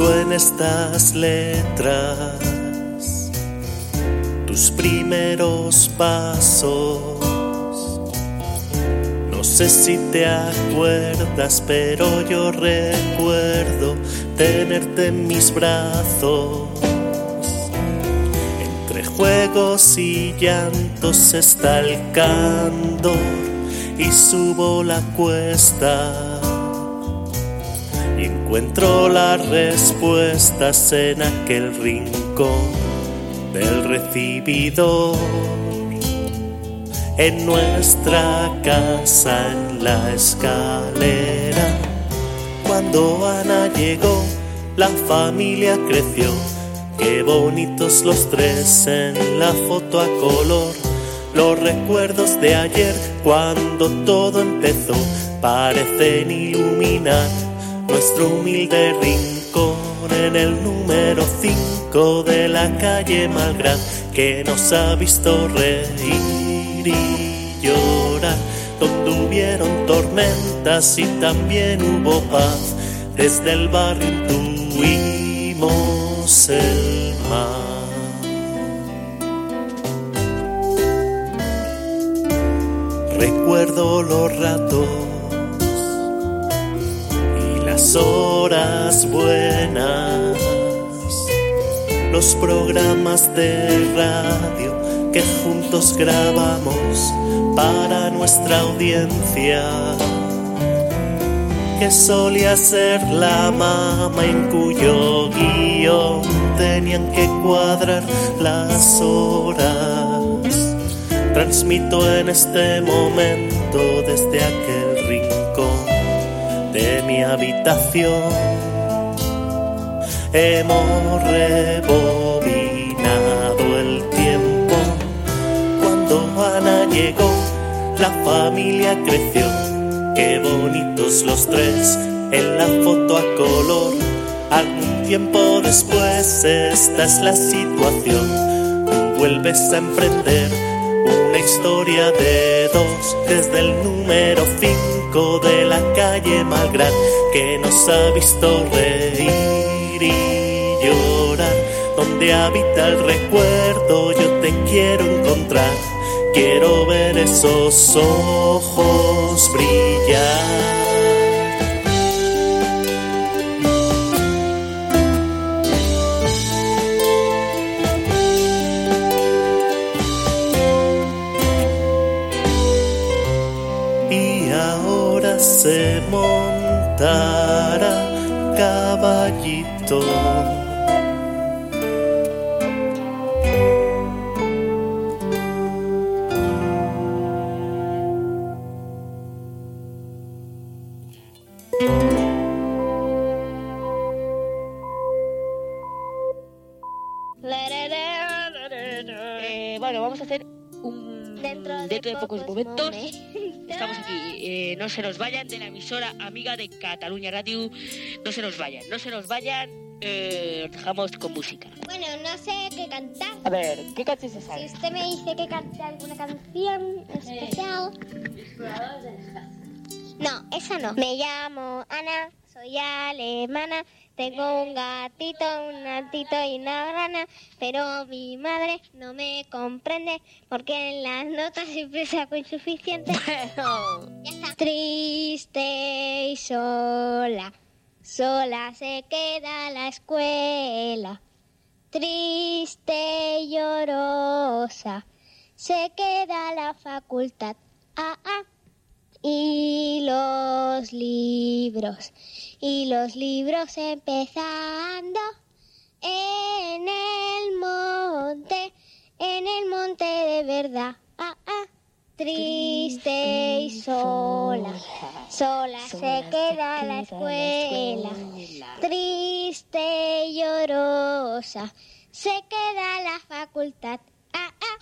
Busco en estas letras tus primeros pasos. No sé si te acuerdas, pero yo recuerdo tenerte en mis brazos. Entre juegos y llantos está el candor y subo la cuesta y encuentro las respuestas en aquel rincón del recibidor. En nuestra casa, en la escalera, cuando Ana llegó, la familia creció. Qué bonitos los tres en la foto a color. Los recuerdos de ayer, cuando todo empezó, parecen iluminar nuestro humilde rincón en el número 5 de la calle Malgrán, que nos ha visto reír y llorar, donde hubieron tormentas y también hubo paz, desde el barrio intuimos el mar. Recuerdo los ratos horas buenas, los programas de radio que juntos grabamos para nuestra audiencia, que solía ser la mama en cuyo guion tenían que cuadrar las horas. Transmito en este momento desde aquel rincón de mi habitación. Hemos rebobinado el tiempo. Cuando Ana llegó, la familia creció. Qué bonitos los tres en la foto a color. Algún tiempo después, esta es la situación. Tú vuelves a emprender una historia de dos desde el número 5 de la calle Malgrán que nos ha visto reír y llorar. Donde habita el recuerdo, yo te quiero encontrar. Quiero ver esos ojos brillar. Se montara caballito. Eh, bueno, vamos a hacer un Dentro de dentro de pocos pocos momentos. momentos. Estamos aquí. eh, no se nos vayan de la emisora amiga de Cataluña Radio. No se nos vayan, no se nos vayan. Eh, os dejamos con música. Bueno, no sé qué cantar. A ver, ¿qué canción se Si sabe? usted me dice que cante alguna canción especial. No, esa no. Me llamo Ana, soy alemana. Tengo un gatito, un gatito y una rana, pero mi madre no me comprende porque en las notas siempre saco insuficiente. Bueno, Ya está. Triste y sola, sola se queda la escuela. Triste y llorosa, se queda la facultad. Ah, ah. Y los libros y los libros empezando en el monte, en el monte de verdad. Ah, ah. Triste y sola, sola se queda la escuela. Triste y llorosa, se queda la facultad. Ah, ah.